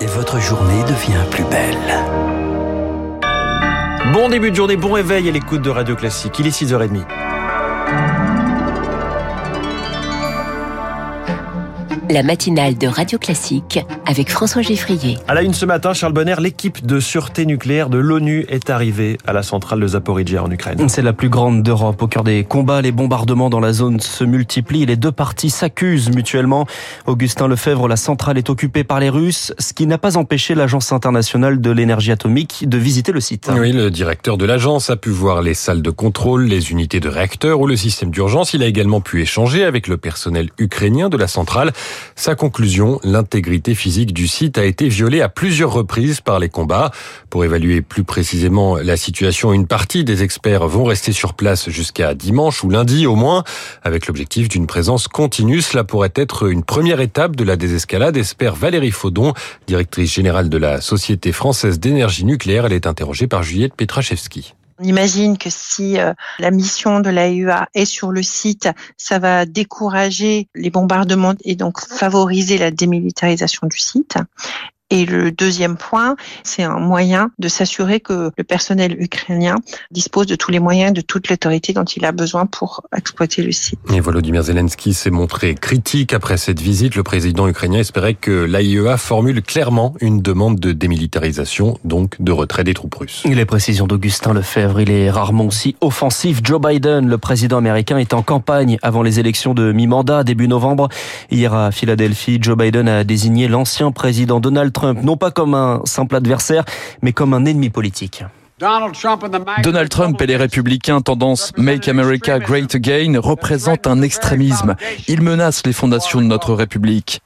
et votre journée devient plus belle. Bon début de journée, bon réveil à l'écoute de Radio Classique. Il est 6h30. La matinale de Radio Classique avec François Geffrier. À la une ce matin, Charles Bonner, l'équipe de sûreté nucléaire de l'ONU est arrivée à la centrale de Zaporizhia en Ukraine. C'est la plus grande d'Europe. Au cœur des combats, les bombardements dans la zone se multiplient. Les deux parties s'accusent mutuellement. Augustin Lefebvre, la centrale est occupée par les Russes, ce qui n'a pas empêché l'Agence internationale de l'énergie atomique de visiter le site. Oui, le directeur de l'agence a pu voir les salles de contrôle, les unités de réacteurs ou le système d'urgence. Il a également pu échanger avec le personnel ukrainien de la centrale. Sa conclusion, l'intégrité physique du site a été violée à plusieurs reprises par les combats. Pour évaluer plus précisément la situation, une partie des experts vont rester sur place jusqu'à dimanche ou lundi au moins, avec l'objectif d'une présence continue. Cela pourrait être une première étape de la désescalade, espère Valérie Faudon, directrice générale de la Société française d'énergie nucléaire. Elle est interrogée par Juliette Petrachevski. On imagine que si euh, la mission de l'AEA est sur le site, ça va décourager les bombardements et donc favoriser la démilitarisation du site. Et le deuxième point, c'est un moyen de s'assurer que le personnel ukrainien dispose de tous les moyens, de toute l'autorité dont il a besoin pour exploiter le site. Et Volodymyr Zelensky s'est montré critique après cette visite. Le président ukrainien espérait que l'AIEA formule clairement une demande de démilitarisation, donc de retrait des troupes russes. Les précisions d'Augustin Lefebvre, il est rarement aussi offensif. Joe Biden, le président américain, est en campagne avant les élections de mi-mandat, début novembre. Hier à Philadelphie, Joe Biden a désigné l'ancien président Donald Trump, non pas comme un simple adversaire, mais comme un ennemi politique. Donald Trump et les républicains tendance Make America Great Again représentent un extrémisme. Ils menacent les fondations de notre République.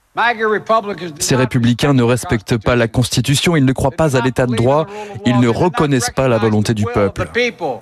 Ces républicains ne respectent pas la Constitution, ils ne croient pas à l'état de droit, ils ne reconnaissent pas la volonté du peuple.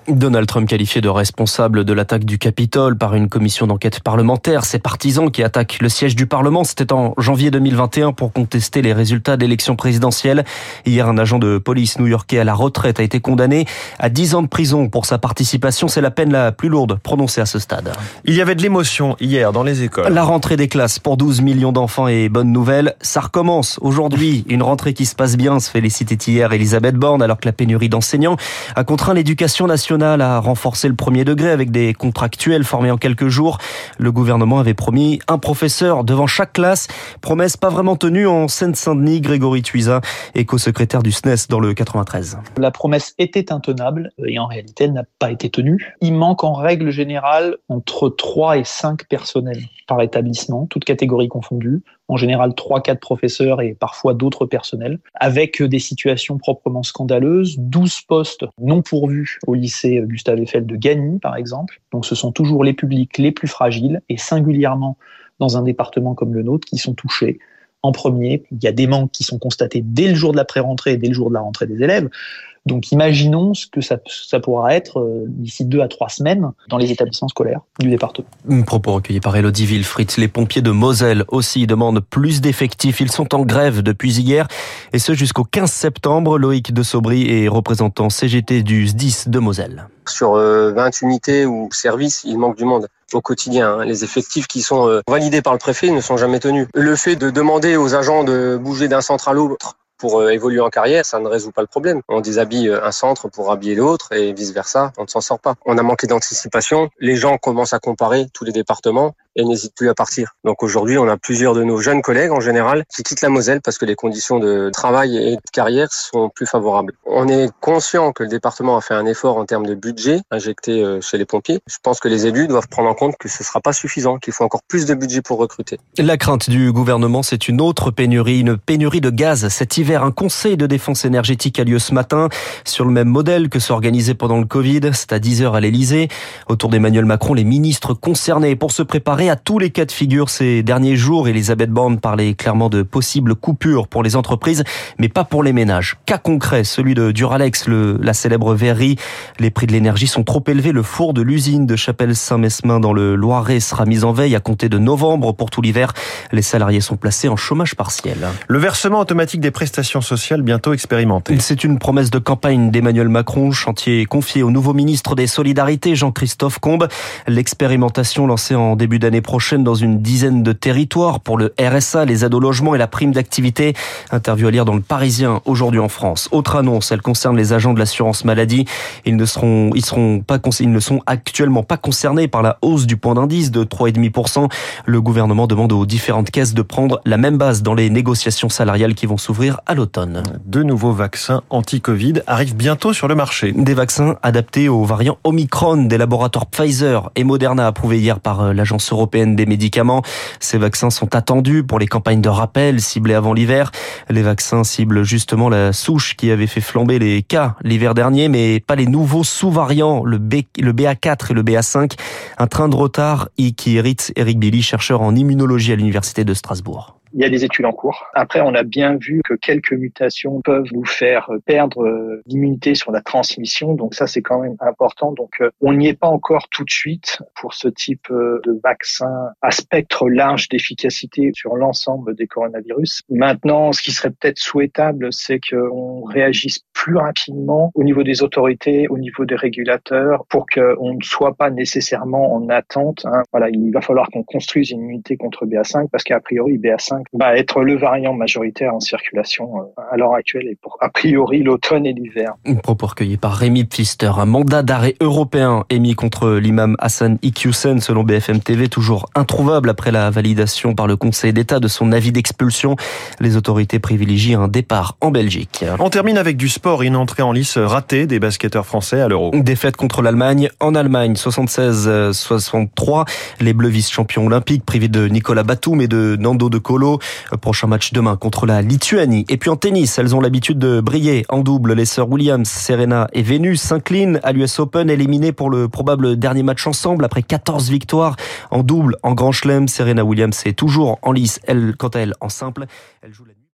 Donald Trump qualifié de responsable de l'attaque du Capitole par une commission d'enquête parlementaire, ses partisans qui attaquent le siège du Parlement, c'était en janvier 2021 pour contester les résultats d'élections présidentielles. Hier, un agent de police new-yorkais à la retraite a été condamné à 10 ans de prison pour sa participation. C'est la peine la plus lourde prononcée à ce stade. Il y avait de l'émotion hier dans les écoles. La rentrée des classes pour 12 millions d'enfants et bonne nouvelle, ça recommence aujourd'hui. Une rentrée qui se passe bien, se félicitait hier Elisabeth Borne, alors que la pénurie d'enseignants a contraint l'éducation nationale à renforcer le premier degré avec des contractuels formés en quelques jours. Le gouvernement avait promis un professeur devant chaque classe. Promesse pas vraiment tenue en Seine-Saint-Denis. Grégory Tuisa, éco-secrétaire du SNES dans le 93. La promesse était intenable et en réalité elle n'a pas été tenue. Il manque en règle générale entre 3 et 5 personnels par établissement, toutes catégories confondues en général 3-4 professeurs et parfois d'autres personnels, avec des situations proprement scandaleuses, 12 postes non pourvus au lycée Gustave Eiffel de Gagny, par exemple. Donc ce sont toujours les publics les plus fragiles, et singulièrement dans un département comme le nôtre, qui sont touchés en premier. Il y a des manques qui sont constatés dès le jour de la pré-rentrée et dès le jour de la rentrée des élèves. Donc imaginons ce que ça, ça pourra être euh, d'ici deux à trois semaines dans les établissements scolaires du département. Un propos recueilli par Elodie Wilfried. Les pompiers de Moselle aussi demandent plus d'effectifs. Ils sont en grève depuis hier et ce jusqu'au 15 septembre. Loïc de Sobry est représentant CGT du SDIS de Moselle. Sur 20 euh, unités ou services, il manque du monde au quotidien. Hein. Les effectifs qui sont euh, validés par le préfet ne sont jamais tenus. Le fait de demander aux agents de bouger d'un centre à l'autre pour euh, évoluer en carrière, ça ne résout pas le problème. On déshabille euh, un centre pour habiller l'autre et vice versa, on ne s'en sort pas. On a manqué d'anticipation, les gens commencent à comparer tous les départements et n'hésitent plus à partir. Donc aujourd'hui, on a plusieurs de nos jeunes collègues en général qui quittent la Moselle parce que les conditions de travail et de carrière sont plus favorables. On est conscient que le département a fait un effort en termes de budget injecté euh, chez les pompiers. Je pense que les élus doivent prendre en compte que ce ne sera pas suffisant, qu'il faut encore plus de budget pour recruter. La crainte du gouvernement, c'est une autre pénurie, une pénurie de gaz cet hiver. Un conseil de défense énergétique a lieu ce matin sur le même modèle que s'organisait pendant le Covid. C'est à 10h à l'Elysée. Autour d'Emmanuel Macron, les ministres concernés pour se préparer à tous les cas de figure ces derniers jours. Elisabeth Borne parlait clairement de possibles coupures pour les entreprises, mais pas pour les ménages. Cas concret, celui de Duralex, le, la célèbre verrerie. Les prix de l'énergie sont trop élevés. Le four de l'usine de Chapelle-Saint-Mesmin dans le Loiret sera mis en veille à compter de novembre pour tout l'hiver. Les salariés sont placés en chômage partiel. Le versement automatique des prestations sociales bientôt expérimenté. C'est une promesse de campagne d'Emmanuel Macron, chantier confié au nouveau ministre des Solidarités, Jean-Christophe Combe. L'expérimentation lancée en début d'année l'année prochaine dans une dizaine de territoires pour le RSA, les aides au logement et la prime d'activité. Interview à lire dans le Parisien aujourd'hui en France. Autre annonce, elle concerne les agents de l'assurance maladie. Ils ne seront, ils seront pas, ils ne sont actuellement pas concernés par la hausse du point d'indice de 3,5%. Le gouvernement demande aux différentes caisses de prendre la même base dans les négociations salariales qui vont s'ouvrir à l'automne. De nouveaux vaccins anti-Covid arrivent bientôt sur le marché. Des vaccins adaptés aux variants Omicron des laboratoires Pfizer et Moderna approuvés hier par euh, l'Agence européenne des médicaments. Ces vaccins sont attendus pour les campagnes de rappel ciblées avant l'hiver. Les vaccins ciblent justement la souche qui avait fait flamber les cas l'hiver dernier, mais pas les nouveaux sous-variants, le, B, le BA4 et le BA5. Un train de retard qui hérite Eric Billy, chercheur en immunologie à l'Université de Strasbourg. Il y a des études en cours. Après, on a bien vu que quelques mutations peuvent nous faire perdre euh, l'immunité sur la transmission. Donc ça, c'est quand même important. Donc euh, on n'y est pas encore tout de suite pour ce type euh, de vaccin à spectre large d'efficacité sur l'ensemble des coronavirus. Maintenant, ce qui serait peut-être souhaitable, c'est qu'on réagisse plus rapidement au niveau des autorités, au niveau des régulateurs, pour qu'on ne soit pas nécessairement en attente. Hein. Voilà, il va falloir qu'on construise une immunité contre BA5 parce qu'a priori BA5 va être le variant majoritaire en circulation euh, à l'heure actuelle et pour a priori l'automne et l'hiver. Propos recueilli par Rémi Pfister. Un mandat d'arrêt européen émis contre l'imam Hassan Iqiyoussen selon BFM TV, toujours introuvable après la validation par le Conseil d'État de son avis d'expulsion. Les autorités privilégient un départ en Belgique. On termine avec du sport, une entrée en lice ratée des basketteurs français à l'Euro. Défaite contre l'Allemagne en Allemagne, 76-63. Les Bleus vice-champions olympiques privés de Nicolas Batum et de Nando de Colo Prochain match demain contre la Lituanie. Et puis en tennis, elles ont l'habitude de briller en double. Les sœurs Williams, Serena et Venus s'inclinent à l'US Open, éliminées pour le probable dernier match ensemble après 14 victoires en double en Grand Chelem. Serena Williams est toujours en lice, elle, quant à elle, en simple. Elle joue la